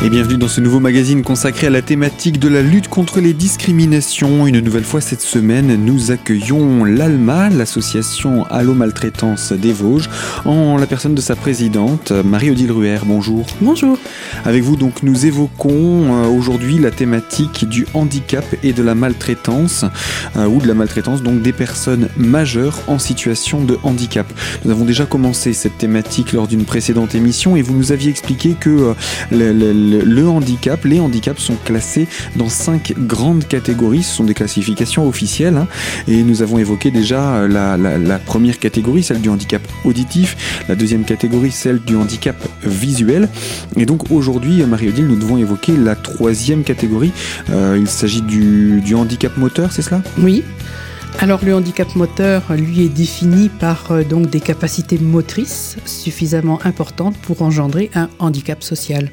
Et bienvenue dans ce nouveau magazine consacré à la thématique de la lutte contre les discriminations. Une nouvelle fois cette semaine, nous accueillons l'ALMA, l'association Allo Maltraitance des Vosges, en la personne de sa présidente, Marie-Odile Ruher. Bonjour. Bonjour. Avec vous, donc, nous évoquons euh, aujourd'hui la thématique du handicap et de la maltraitance, euh, ou de la maltraitance, donc des personnes majeures en situation de handicap. Nous avons déjà commencé cette thématique lors d'une précédente émission et vous nous aviez expliqué que euh, le, le le, handicap, les handicaps sont classés dans cinq grandes catégories. Ce sont des classifications officielles. Hein. et nous avons évoqué déjà la, première catégorie, celle du handicap auditif. La deuxième catégorie, celle du handicap visuel. Et donc aujourd'hui, Marie-Odile, nous devons évoquer la troisième catégorie. Euh, il s'agit du, handicap moteur, c'est cela? Oui. Alors le handicap moteur, lui, est défini par euh, donc des capacités motrices suffisamment importantes pour engendrer un handicap social.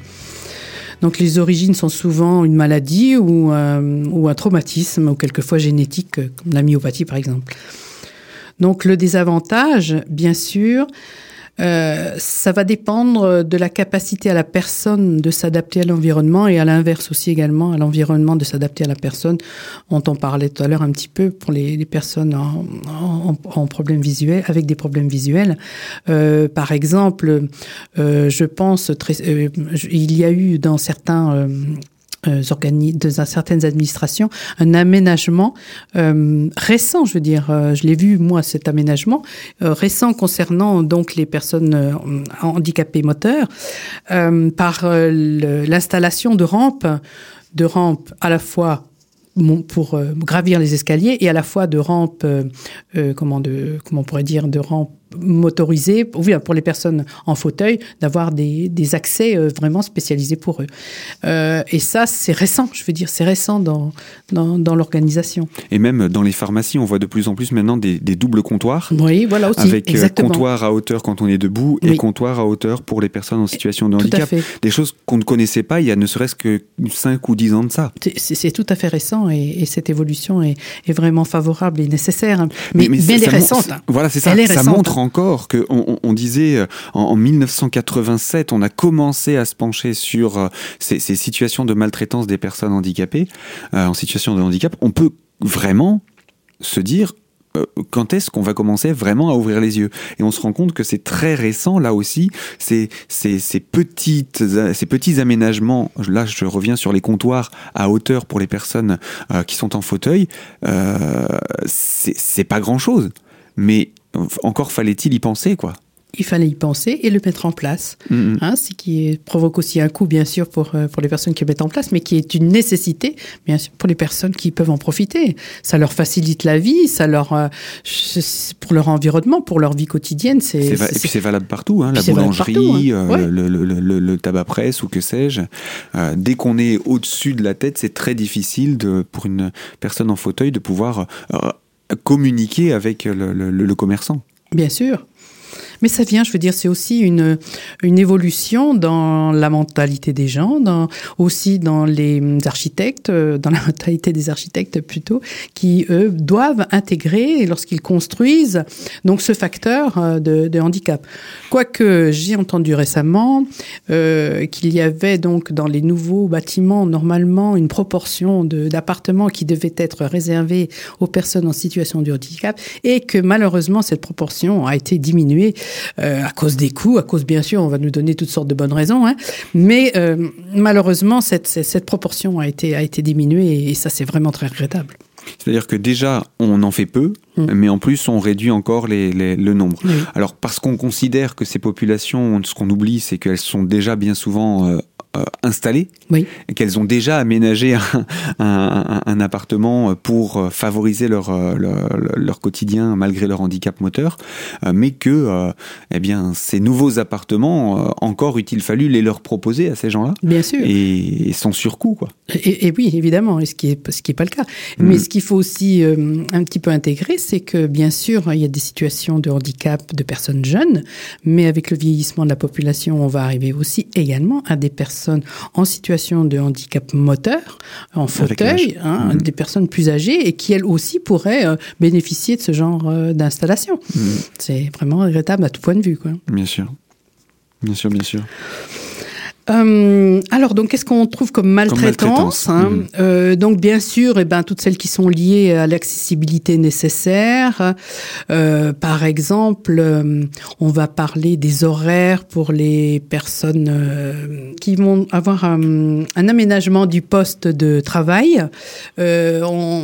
Donc les origines sont souvent une maladie ou, euh, un traumatisme, ou quelquefois génétique, comme la myopathie par exemple. Donc le désavantage, bien sûr, euh, ça va dépendre de la capacité à la personne de s'adapter à l'environnement et à l'inverse aussi également à l'environnement de s'adapter à la personne. On t'en parlait tout à l'heure un petit peu pour les, personnes en, en, en, problèmes visuels, avec des problèmes visuels. Euh, par exemple, euh, je pense très, euh, il y a eu dans certains euh, de certaines administrations un aménagement euh, récent, je veux dire, euh, je l'ai vu moi cet aménagement récent concernant donc les personnes handicapées moteurs par l'installation de rampes, de rampes à la fois pour gravir les escaliers et à la fois de rampes, comment comment on pourrait dire de rampes motorisés, pour les personnes en fauteuil, d'avoir des, des, accès euh, vraiment spécialisés pour eux. Euh, et ça, c'est récent, je veux dire, c'est récent dans, dans, dans l'organisation. Et même dans les pharmacies, on voit de plus en plus maintenant des, des doubles comptoirs. Oui, voilà aussi. Avec euh, exactement. comptoir à hauteur quand on est debout et comptoir à hauteur pour les personnes en situation de handicap. Des choses qu'on ne connaissait pas il y a ne serait-ce que 5 ou 10 ans de ça. C'est tout à fait récent et, et cette évolution est, est, vraiment favorable et nécessaire. Mais, mais, mais elle est récente. Voilà, c'est ça. ça montre encore que on, disait euh, en, 1987, on a commencé à se pencher sur euh, ces, situations de maltraitance des personnes handicapées euh, en situation de handicap. On peut vraiment se dire quand est-ce qu'on va commencer vraiment à ouvrir les yeux? Et on se rend compte que c'est très récent, là aussi, ces, petites, ces petits aménagements, là je reviens sur les comptoirs à hauteur pour les personnes qui sont en fauteuil, c'est pas grand-chose. Mais encore fallait-il y penser, quoi il fallait y penser et le mettre en place. Hein, ce qui provoque aussi un coût, bien sûr, pour, euh, pour les personnes qui le mettent en place, mais qui est une nécessité, bien sûr, pour les personnes qui peuvent en profiter. Ça leur facilite la vie, ça leur, euh, pour leur environnement, pour leur vie quotidienne. C'est, et puis c'est valable partout, hein, la boulangerie, hein. euh, le, le, le, le, tabac presse ou que sais-je. dès qu'on est au-dessus de la tête, c'est très difficile de, pour une personne en fauteuil de pouvoir communiquer avec le, commerçant. Bien sûr. Mais ça vient, je veux dire, c'est aussi une, une évolution dans la mentalité des gens, aussi dans les architectes, euh, dans la mentalité des architectes plutôt, qui, eux, doivent intégrer, lorsqu'ils construisent, donc ce facteur euh, de, handicap. Quoique j'ai entendu récemment euh, qu'il y avait donc dans les nouveaux bâtiments, normalement, une proportion d'appartements qui devait être réservée aux personnes en situation de handicap et que malheureusement, cette proportion a été diminuée euh, à cause des coûts, à cause bien sûr, on va nous donner toutes sortes de bonnes raisons, hein, mais euh, malheureusement cette, cette, proportion a été, a été diminuée et ça c'est vraiment très regrettable. C'est-à-dire que déjà, on en fait peu, mm. mais en plus, on réduit encore les, les, le nombre. Alors, parce qu'on considère que ces populations, ce qu'on oublie, c'est qu'elles sont déjà bien souvent euh, installées, oui. qu'elles ont déjà aménagé un, un, un, appartement pour favoriser leur, euh, leur, leur, quotidien malgré leur handicap moteur, euh, mais que eh bien, ces nouveaux appartements, encore eût-il fallu les leur proposer à ces gens-là. Bien sûr. Et, sans surcoût, quoi. Et, et, oui, évidemment, ce qui est, ce qui est pas le cas. Mm. Mais ce qu'il faut aussi un petit peu intégrer, c'est que bien sûr, il y a des situations de handicap de personnes jeunes, mais avec le vieillissement de la population, on va arriver aussi également à des personnes en situation de handicap moteur, en fauteuil, hein, mhm. des personnes plus âgées et qui elles aussi pourraient euh, bénéficier de ce genre euh, d'installation. Mhm. C'est vraiment regrettable à tout point de vue. Quoi. Bien sûr. Bien sûr, bien sûr. Euh, alors, donc, qu'est-ce qu'on trouve comme maltraitance, hein mmh. euh, Donc, bien sûr, et eh ben, toutes celles qui sont liées à l'accessibilité nécessaire. Euh, par exemple, euh, on va parler des horaires pour les personnes euh, qui vont avoir un, un, aménagement du poste de travail. On,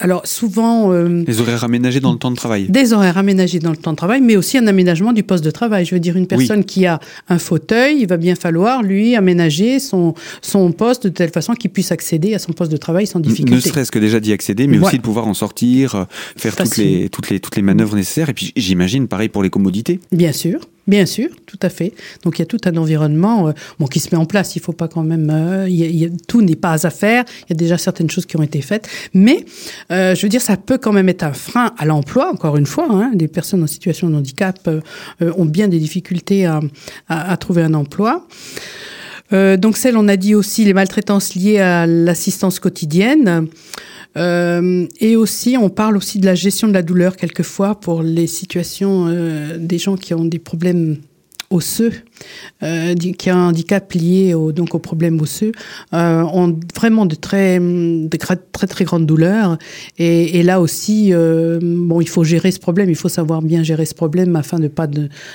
alors, souvent... les horaires aménagés dans le temps de travail Des horaires aménagés dans le temps de travail, mais aussi un aménagement du poste de travail. Je veux dire, une personne qui a un fauteuil, il va bien falloir lui, aménager son, son poste de telle façon qu'il puisse accéder à son poste de travail sans difficulté. Ne serait-ce que déjà d'y accéder, mais aussi de pouvoir en sortir, euh, faire toutes les, toutes, les, toutes les manœuvres nécessaires. Et puis j'imagine pareil pour les commodités. Bien sûr. Bien sûr, tout à fait. Donc il y a tout un environnement euh, bon, qui se met en place. Il faut pas quand même. Euh, tout n'est pas à faire. Il y a déjà certaines choses qui ont été faites. Mais euh, je veux dire, ça peut quand même être un frein à l'emploi, encore une fois. Hein. Les personnes en situation de handicap ont bien des difficultés à, trouver un emploi. Donc celle, on a dit aussi les maltraitances liées à l'assistance quotidienne. Euh, et aussi, on parle aussi de la gestion de la douleur quelquefois pour les situations euh, des gens qui ont des problèmes osseux, euh, qui ont un handicap lié donc aux problèmes osseux, euh, ont vraiment de très, très très grandes douleurs. Et, là aussi, euh, bon, il faut gérer ce problème, il faut savoir bien gérer ce problème afin de ne pas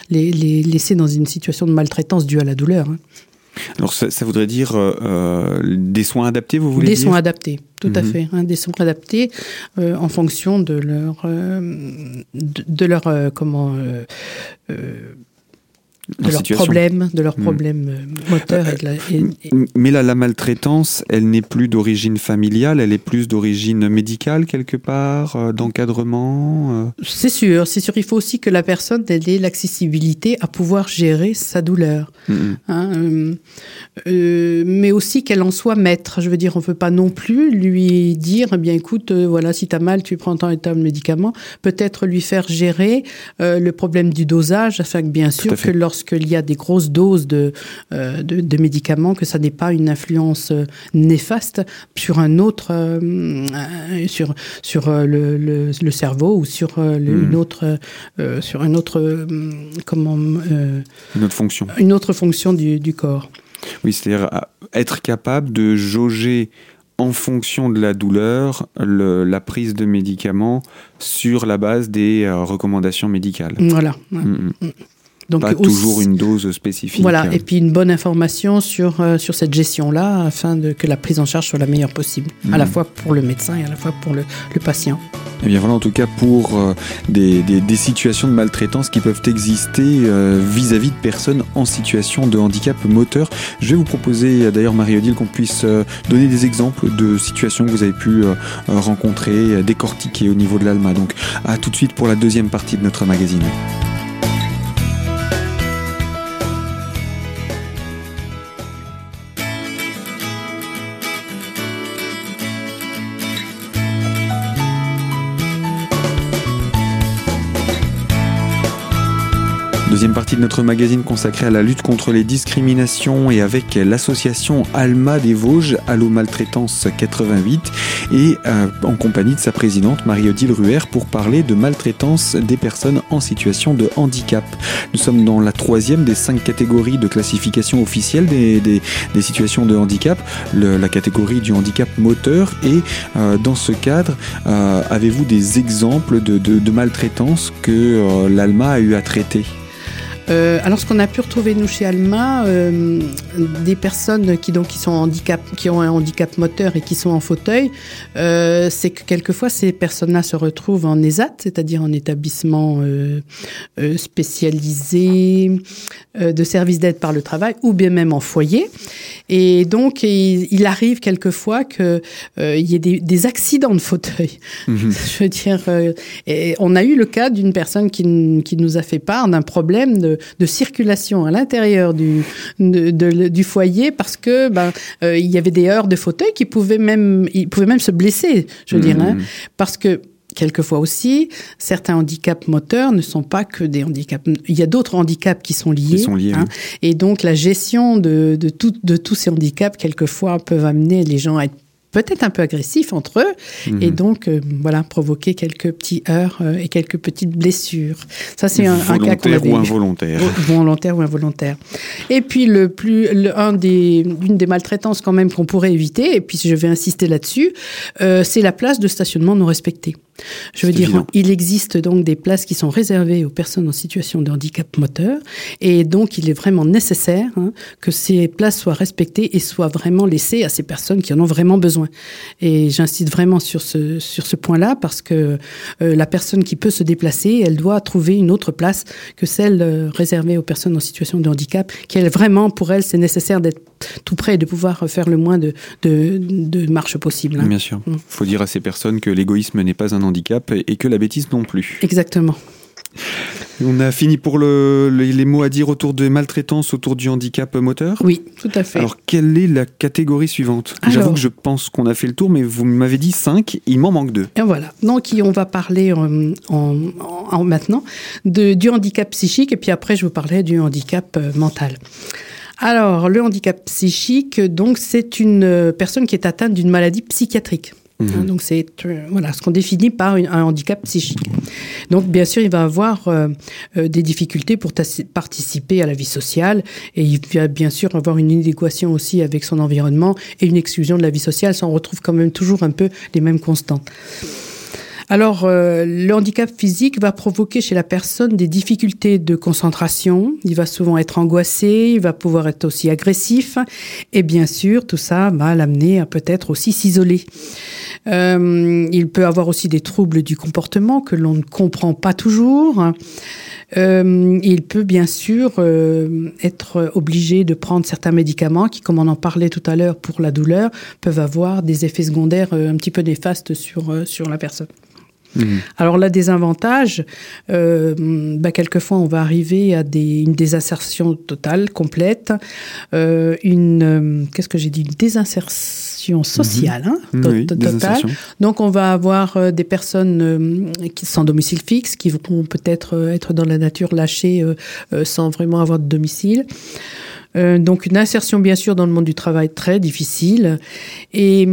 les, laisser dans une situation de maltraitance due à la douleur. Hein. Alors ça, ça voudrait dire euh, euh, des soins adaptés, vous voulez des dire Des soins adaptés, tout à mhm. fait. Hein, des soins adaptés euh, en fonction de leur, euh, de, de, leur euh, comment de leurs problèmes, de leurs hmm. problèmes mmh. moteurs. Et de la, et, et... Mais là, la maltraitance, elle n'est plus d'origine familiale, elle est plus d'origine médicale quelque part, euh, d'encadrement. Euh... C'est sûr, c'est sûr. Il faut aussi que la personne elle ait l'accessibilité à pouvoir gérer sa douleur, mmh. hein, euh, euh, mais aussi qu'elle en soit maître. Je veux dire, on ne peut pas non plus lui dire, eh bien écoute, euh, voilà, si tu as mal, tu prends tant et tant de médicaments. Peut-être lui faire gérer le problème du dosage, afin que bien sûr que lorsque lorsqu'il y a des grosses doses de, euh, de, de, médicaments, que ça n'est pas une influence euh, néfaste sur un autre, euh, sur, sur le, le, le, cerveau ou sur le, mmh. une autre, euh, sur une autre, comment, une autre fonction, une autre fonction du, du corps. Oui, c'est-à-dire être capable de jauger en fonction de la douleur le, la prise de médicaments sur la base des euh, recommandations médicales. Voilà. Mmh. Mmh. Donc pas toujours une dose spécifique. Voilà, et puis une bonne information sur, euh, sur cette gestion-là afin de, que la prise en charge soit la meilleure possible, mmh. à la fois pour le médecin et à la fois pour le, le patient. Et eh bien voilà en tout cas pour euh, des, des, des, situations de maltraitance qui peuvent exister euh, vis-à-vis -vis de personnes en situation de handicap moteur. Je vais vous proposer d'ailleurs Marie-Odile qu'on puisse donner des exemples de situations que vous avez pu rencontrer, décortiquer au niveau de l'ALMA. Donc à tout de suite pour la deuxième partie de notre magazine. Deuxième partie de notre magazine consacrée à la lutte contre les discriminations et avec l'association Alma des Vosges, Allo Maltraitance 88 et euh, en compagnie de sa présidente Marie-Odile Ruher pour parler de maltraitance des personnes en situation de handicap. Nous sommes dans la troisième des cinq catégories de classification officielle des, situations de handicap, la catégorie du handicap moteur et euh, dans ce cadre, euh, avez-vous des exemples de, de, maltraitance que l'Alma a eu à traiter? Euh, alors, ce qu'on a pu retrouver nous chez Alma, euh, des personnes qui donc qui sont handicap, qui ont un handicap moteur et qui sont en fauteuil, euh, c'est que quelquefois ces personnes-là se retrouvent en ESAT, c'est-à-dire en établissement spécialisé de services d'aide par le travail, ou bien même en foyer. Et donc, il, il arrive quelquefois que il y ait des, des, accidents de fauteuil. Mmh. Je veux dire, et on a eu le cas d'une personne qui, qui nous a fait part d'un problème de de, circulation à l'intérieur du, de, de, du foyer parce que ben, euh, il y avait des heures de fauteuil qui pouvaient même, ils pouvaient même se blesser, je veux mmh. dire, hein, parce que quelquefois aussi, certains handicaps moteurs ne sont pas que des handicaps. Il y a d'autres handicaps qui sont liés. Qui sont liés hein, Et donc, la gestion de, de, tout, de tous ces handicaps, quelquefois, peuvent amener les gens à être peut-être un peu agressifs entre eux, Mhm. et donc euh, voilà provoquer quelques petits heurts euh, et quelques petites blessures. Ça c'est un, un cas qu'on Volontaire avait ou involontaire. Volontaire ou involontaire. Et puis le plus, le- un des, une des maltraitances quand même qu'on pourrait éviter, et puis je vais insister là-dessus, euh, c'est la place de stationnement non respectée. Je veux dire, évident. il existe donc des places qui sont réservées aux personnes en situation de handicap moteur, et donc il est vraiment nécessaire hein, que ces places soient respectées et soient vraiment laissées à ces personnes qui en ont vraiment besoin. Et j'insiste vraiment sur ce sur ce point-là parce que euh, la personne qui peut se déplacer, elle doit trouver une autre place que celle euh, réservée aux personnes en situation de handicap, qui elle, vraiment pour elle c'est nécessaire d'être tout près et de pouvoir faire le moins de de, de marche possible. hein. Bien sûr. Mm. Il faut dire à ces personnes que l'égoïsme n'est pas un handicap et que la bêtise non plus. Exactement. On a fini pour le- les, les mots à dire autour des maltraitances, autour du handicap moteur. Oui, tout à fait. Alors, quelle est la catégorie suivante? J'avoue que je pense qu'on a fait le tour, mais vous m'avez dit 5, il m'en manque 2. Et voilà. Donc, on va parler euh, en, en- en- maintenant de, du handicap psychique et puis après, je vous parlerai du handicap euh, mental. Alors, le handicap psychique, donc, c'est une euh, personne qui est atteinte d'une maladie psychiatrique. Hein, donc, c'est euh, voilà ce qu'on définit par un handicap psychique. Donc, bien sûr, il va avoir euh, euh, des difficultés pour participer à la vie sociale et il va bien sûr avoir une inadéquation aussi avec son environnement et une exclusion de la vie sociale. On retrouve quand même toujours un peu les mêmes constantes. Alors, euh, le handicap physique va provoquer chez la personne des difficultés de concentration. Il va souvent être angoissé, il va pouvoir être aussi agressif. Et bien sûr, tout ça va l'amener à peut-être aussi s'isoler. Euh, il peut avoir aussi des troubles du comportement que l'on ne comprend pas toujours. Euh, il peut bien sûr euh, être obligé de prendre certains médicaments qui, comme on en parlait tout à l'heure pour la douleur, peuvent avoir des effets secondaires euh, un petit peu néfastes sur, euh, sur la personne. Mhm. Alors là, des avantages, euh, bah, quelquefois on va arriver à des, une désinsertion totale, complète, euh, une, euh, qu'est-ce que j'ai dit, une désinsertion sociale, hein, to- Oui, totale. Donc on va avoir des personnes qui sans domicile fixe, qui vont peut-être être dans la nature lâchées sans vraiment avoir de domicile. Donc une insertion bien sûr dans le monde du travail très difficile. Et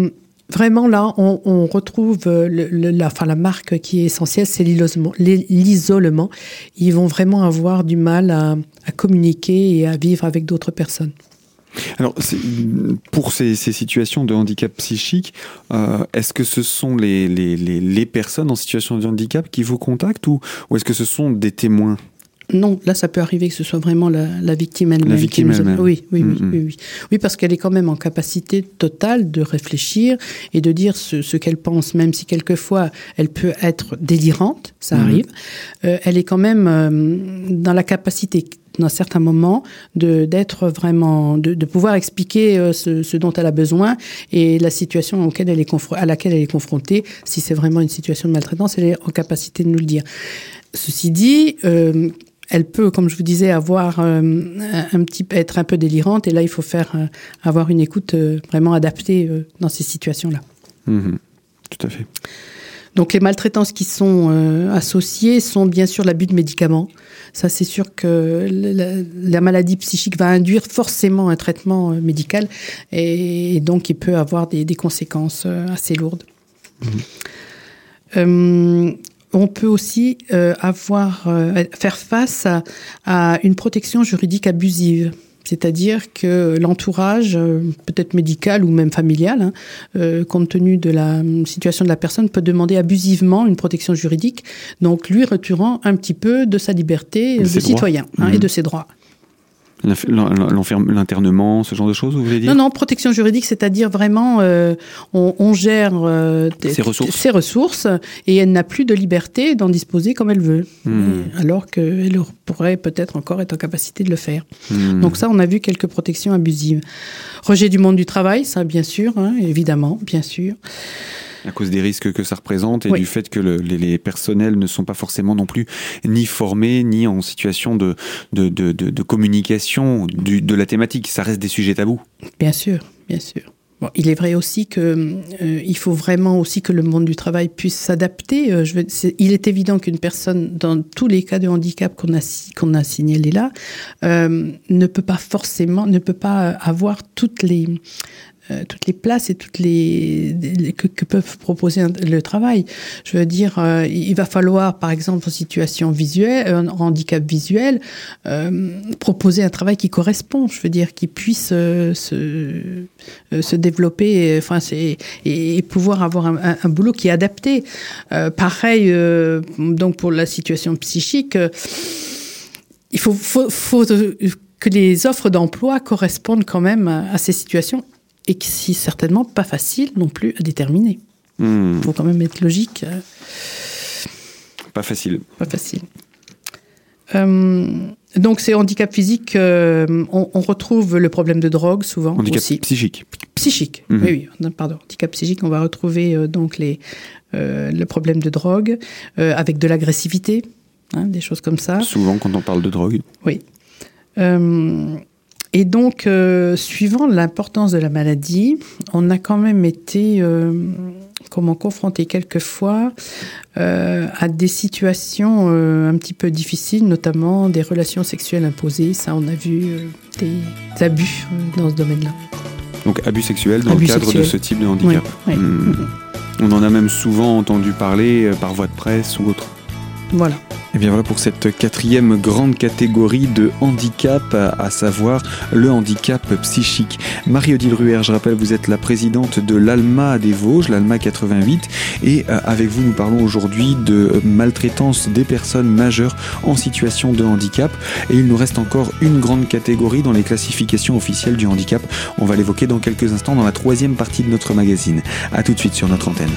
vraiment là, on, retrouve euh, la, marque qui est essentielle, c'est l'isolement. Ils vont vraiment avoir du mal à, communiquer et à vivre avec d'autres personnes. Alors, pour ces, situations de handicap psychique, euh, est-ce que ce sont les, personnes en situation de handicap qui vous contactent ou est-ce que ce sont des témoins? Non, là, ça peut arriver que ce soit vraiment la, la victime elle-même. La victime nous- elle-même. Oui, oui, oui, Mhm. oui, oui. Oui, parce qu'elle est quand même en capacité totale de réfléchir et de dire ce, ce qu'elle pense, même si quelquefois elle peut être délirante, ça Mhm. arrive. Euh, elle est quand même euh, dans la capacité dans certains moments de d'être vraiment de, de pouvoir expliquer euh, ce, ce dont elle a besoin et la situation auquel elle est à laquelle elle est confrontée si c'est vraiment une situation de maltraitance elle est en capacité de nous le dire ceci dit euh, elle peut, comme je vous disais, avoir euh, un, petit, être un peu délirante, et là, il faut faire euh, avoir une écoute euh, vraiment adaptée dans ces situations-là. Mhm. Tout à fait. Donc les maltraitances qui sont associées sont bien sûr l'abus de médicaments. Ça, c'est sûr que la, la maladie psychique va induire forcément un traitement médical et, et donc il peut avoir des, des conséquences assez lourdes. Euh, on peut aussi euh, avoir euh, faire face à, à une protection juridique abusive. C'est-à-dire que l'entourage, euh, peut-être médical ou même familial, hein, euh, compte tenu de la euh, situation de la personne, peut demander abusivement une protection juridique, donc lui retirant un petit peu de sa liberté De citoyen hein, et de ses droits. L'internement, ce genre de choses, vous voulez dire? Non, non, protection juridique, c'est-à-dire vraiment, euh, on, on gère euh, Ses ressources. ses ressources et elle n'a plus de liberté d'en disposer comme elle veut. Euh, alors qu'elle pourrait peut-être encore être en capacité de le faire. Mhm. Donc ça, on a vu quelques protections abusives. Rejet du monde du travail, ça bien sûr, hein, évidemment, bien sûr. À cause des risques que ça représente et Oui. du fait que le- les, les personnels ne sont pas forcément non plus ni formés ni en situation de, de, de, communication du- de la thématique. Ça reste des sujets tabous. Bien sûr, bien sûr. Bon, il est vrai aussi que euh, il faut vraiment aussi que le monde du travail puisse s'adapter. Euh, il est évident qu'une personne, dans tous les cas de handicap qu'on a qu'on a signalés là, euh, ne peut pas forcément, ne peut pas avoir toutes les euh, toutes les places et toutes les, que, que peuvent proposer le travail. Je veux dire, euh, il va falloir, par exemple, en situation visuelle, en handicap visuel, euh, proposer un travail qui correspond. Je veux dire, qui puisse se, développer, enfin, c'est et, pouvoir avoir un, boulot qui est adapté. pareil, donc pour la situation psychique, il faut que les offres d'emploi correspondent quand même à ces situations et qui c'est certainement pas facile non plus à déterminer. Il hmm. faut quand même être logique. Euh. Pas facile. Pas facile. Euh, donc c'est handicap physique, euh, on, retrouve le problème de drogue souvent. Handicap psychique. Psychique, mhm. oui, oui, pardon. Handicap psychique, on va retrouver donc les, le problème de drogue avec de l'agressivité, hein, des choses comme ça. Souvent quand on parle de drogue. Oui. Et donc, euh, suivant l'importance de la maladie, on a quand même été euh, comment confronté quelquefois euh, à des situations un petit peu difficiles, notamment des relations sexuelles imposées. Ça, on a vu des abus dans ce domaine-là. Donc, abus sexuels dans le cadre de ce type de handicap. Hmm. On en a même souvent entendu parler par voie de presse ou autre. Voilà. Et bien voilà pour cette quatrième grande catégorie de handicap, à savoir le handicap psychique. Marie-Odile Ruher, je rappelle, vous êtes la présidente de l'ALMA des Vosges, l'ALMA 88, et euh, avec vous nous parlons aujourd'hui de maltraitance des personnes majeures en situation de handicap. Et il nous reste encore une grande catégorie dans les classifications officielles du handicap. On va l'évoquer dans quelques instants dans la troisième partie de notre magazine. A tout de suite sur notre antenne.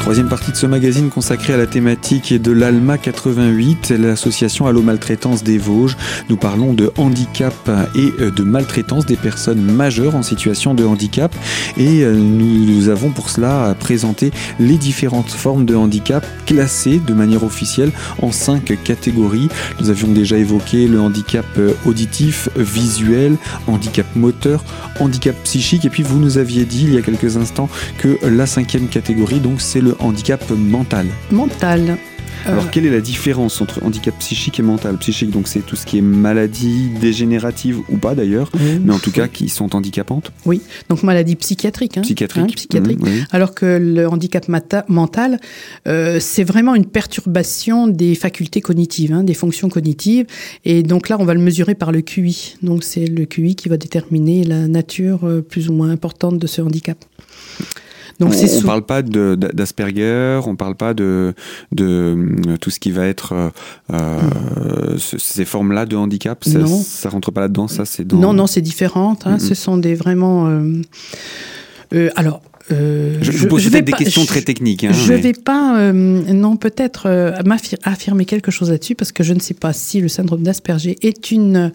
Troisième partie de ce magazine consacré à la thématique de l'ALMA 88, l'association Allo Maltraitance des Vosges. Nous parlons de handicap et euh, de maltraitance des personnes majeures en situation de handicap. Et euh, nous avons pour cela présenté les différentes formes de handicap classées de manière officielle en cinq catégories. Nous avions déjà évoqué le handicap euh, auditif, visuel, handicap moteur, handicap psychique. Et puis vous nous aviez dit il y a quelques instants que la cinquième catégorie, donc c'est le handicap mental. Mental. Alors, euh, quelle est la différence entre handicap psychique et mental? Psychique, donc c'est tout ce qui est maladie dégénérative ou pas d'ailleurs, mais en tout cas qui sont handicapantes. Oui, donc maladie psychiatrique. Hein, psychiatrique. Hein, psychiatrique. Alors que le handicap mental, euh, c'est vraiment une perturbation des facultés cognitives, hein, des fonctions cognitives. Et donc là, on va le mesurer par le QI. Donc c'est le QI qui va déterminer la nature euh, plus ou moins importante de ce handicap. Donc on ne parle pas d'Asperger, on ne parle pas de, de euh, tout ce qui va être euh, euh ces formes-là de handicap. Ça, non. ça rentre pas là-dedans. Ça, c'est non, non, c'est différent. Hein, Ce sont des vraiment. Euh, euh, alors, euh, je, vous pose peut-être des questions très techniques. Hein, je ne vais pas, non, peut-être affirmer quelque chose là-dessus parce que je ne sais pas si le syndrome d'Asperger est une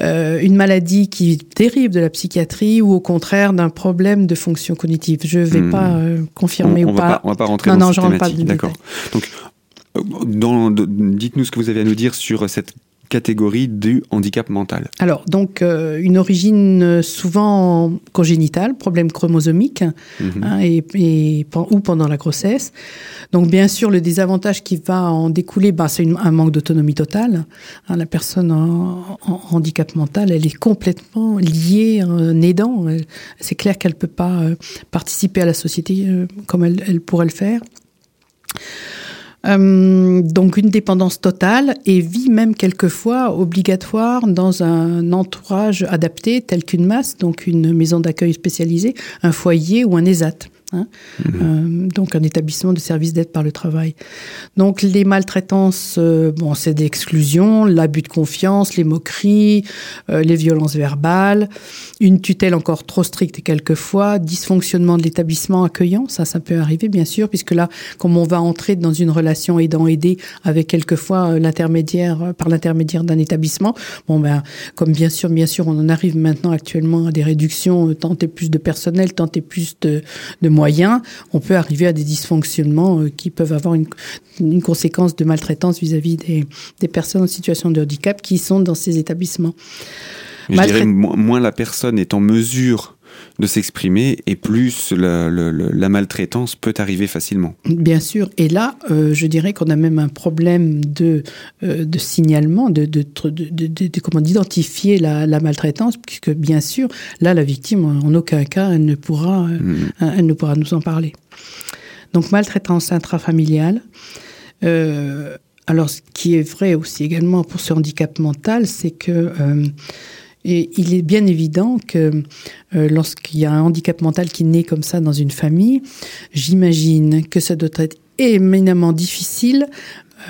euh, une maladie qui dérive de la psychiatrie ou au contraire d'un problème de fonction cognitive. Je ne vais hmm. pas euh, confirmer ou pas. On ne va pas rentrer dans cette thématique. D'accord. Donc, euh, dites-nous ce que vous avez à nous dire sur cette catégorie du handicap mental Alors, donc, euh, une origine euh, souvent congénitale, problème chromosomique, mhm. hein, et, ou pendant la grossesse. Donc, bien sûr, le désavantage qui va en découler, bah, c'est un manque d'autonomie totale. Hein, la personne en, handicap mental, elle est complètement liée, un aidant. C'est clair qu'elle ne peut pas euh, participer à la société comme elle, elle pourrait le faire. Euh, donc une dépendance totale et vie même quelquefois obligatoire dans un entourage adapté tel qu'une masse, donc une maison d'accueil spécialisée, un foyer ou un ESAT. Hein. Mhm. Euh, donc un établissement de service d'aide par le travail. Donc les maltraitances, euh, bon, c'est d'exclusion, l'abus de confiance, les moqueries, euh, les violences verbales, une tutelle encore trop stricte quelquefois, dysfonctionnement de l'établissement accueillant, ça, ça peut arriver bien sûr, puisque là, comme on va entrer dans une relation aidant-aidé avec quelquefois l'intermédiaire, par l'intermédiaire d'un établissement, bon ben, comme bien sûr, bien sûr, on en arrive maintenant actuellement à des réductions, tant et plus de personnel, tant et plus de, de moyens, on peut arriver à des dysfonctionnements euh, qui peuvent avoir une, conséquence de maltraitance vis-à-vis des, personnes en situation de handicap qui sont dans ces établissements. je dirais, moins la personne est en mesure de s'exprimer et plus la, maltraitance peut arriver facilement. Bien sûr. Et là, euh, je dirais qu'on a même un problème de, euh, de signalement, de, de, de comment d'identifier la, la, maltraitance, puisque bien sûr, là, la victime, en aucun cas, elle ne pourra, mm. elle ne pourra nous en parler. Donc maltraitance intrafamiliale. Euh, alors, ce qui est vrai aussi également pour ce handicap mental, c'est que euh, et il est bien évident que euh, lorsqu'il y a un handicap mental qui naît comme ça dans une famille, j'imagine que ça doit être éminemment difficile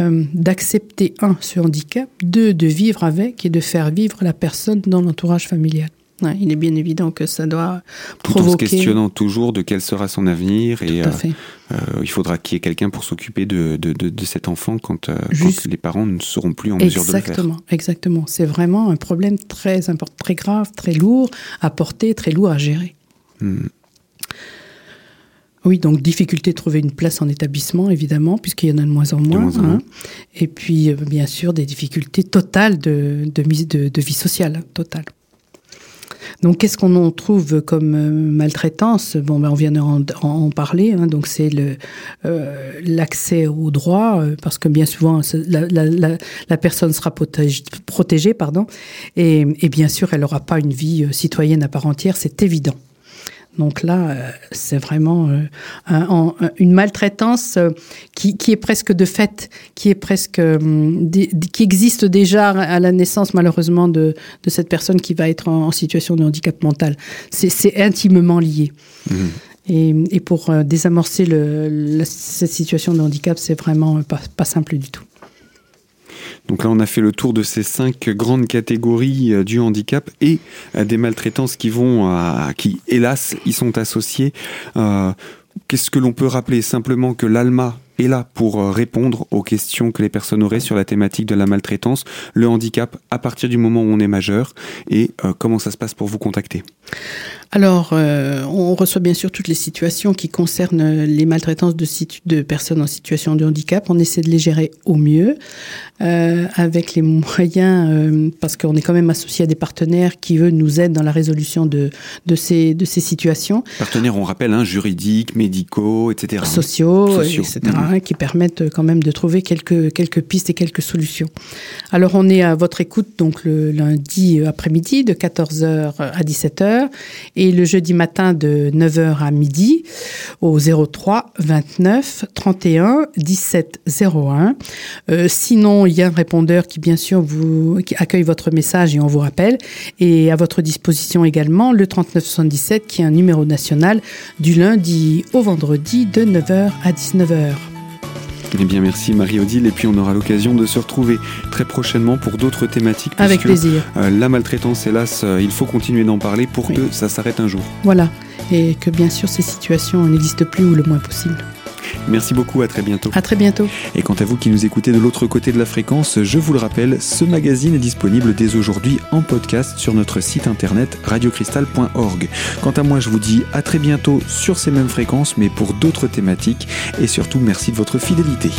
euh, d'accepter, un, ce handicap, deux, de vivre avec et de faire vivre la personne dans l'entourage familial il est bien évident que ça doit provoquer... Tout en se questionnant toujours de quel sera son avenir et euh, euh, il faudra qu'il y ait quelqu'un pour s'occuper de, de, cet enfant quand, euh, quand, les parents ne seront plus en mesure de le faire. Exactement, exactement. C'est vraiment un problème très important, très grave, très lourd à porter, très lourd à gérer. Hmm. Oui, donc difficulté de trouver une place en établissement, évidemment, puisqu'il y en a de moins en moins. Hein. Et puis, bien sûr, des difficultés totales de, de, de vie sociale, totale. Donc, qu'est-ce qu'on en trouve comme euh, maltraitance? Bon, ben, on vient d'en en, parler. Hein, c'est euh, l'accès au droit, euh, parce que bien souvent, la, personne sera protégée, pardon, et bien sûr, elle n'aura pas une vie citoyenne à part entière, c'est évident. Donc là, euh, c'est vraiment euh, une maltraitance euh, qui, est presque de fait, qui est presque, qui existe déjà à la naissance malheureusement de, cette personne qui va être en, situation de handicap mental. C'est intimement lié. Mmh. Et, pour désamorcer cette situation de handicap, c'est vraiment pas simple du tout. Donc là, on a fait le tour de ces cinq grandes catégories euh, du handicap et euh, des maltraitances qui vont, qui hélas, y sont associées. Euh, qu'est-ce que l'on peut rappeler? Simplement que l'ALMA est là pour répondre aux questions que les personnes auraient sur la thématique de la maltraitance, le handicap à partir du moment où on est majeur et comment ça se passe pour vous contacter? Alors, euh, on reçoit bien sûr toutes les situations qui concernent les maltraitances de, de personnes en situation de handicap. On essaie de les gérer au mieux euh, avec les moyens, euh, parce qu'on est quand même associé à des partenaires qui, eux, nous aident dans la résolution de, de, ces, de ces situations. Partenaires, on rappelle, hein, juridiques, médicaux, etc. Sociaux, etc., mmh. qui permettent quand même de trouver quelques, quelques pistes et quelques solutions. Alors, on est à votre écoute donc le lundi après-midi de 14h à 17h et le jeudi matin de 9h à midi au 03 29 31 17 01. sinon, il y a un répondeur qui bien sûr vous accueille votre message et on vous rappelle et à votre disposition également le 39 77 qui est un numéro national du lundi au vendredi de 9h à 19h. Eh bien, merci Marie-Odile. Et puis, on aura l'occasion de se retrouver très prochainement pour d'autres thématiques. Avec plaisir. Euh, la maltraitance, hélas, euh, il faut continuer d'en parler pour que ça s'arrête un jour. Voilà. Et que bien sûr, ces situations n'existent plus ou le moins possible. Merci beaucoup, à très bientôt. À très bientôt. Et quant à vous qui nous écoutez de l'autre côté de la fréquence, je vous le rappelle, ce magazine est disponible dès aujourd'hui en podcast sur notre site internet radiocristal.org. Quant à moi, je vous dis à très bientôt sur ces mêmes fréquences, mais pour d'autres thématiques. Et surtout, merci de votre fidélité.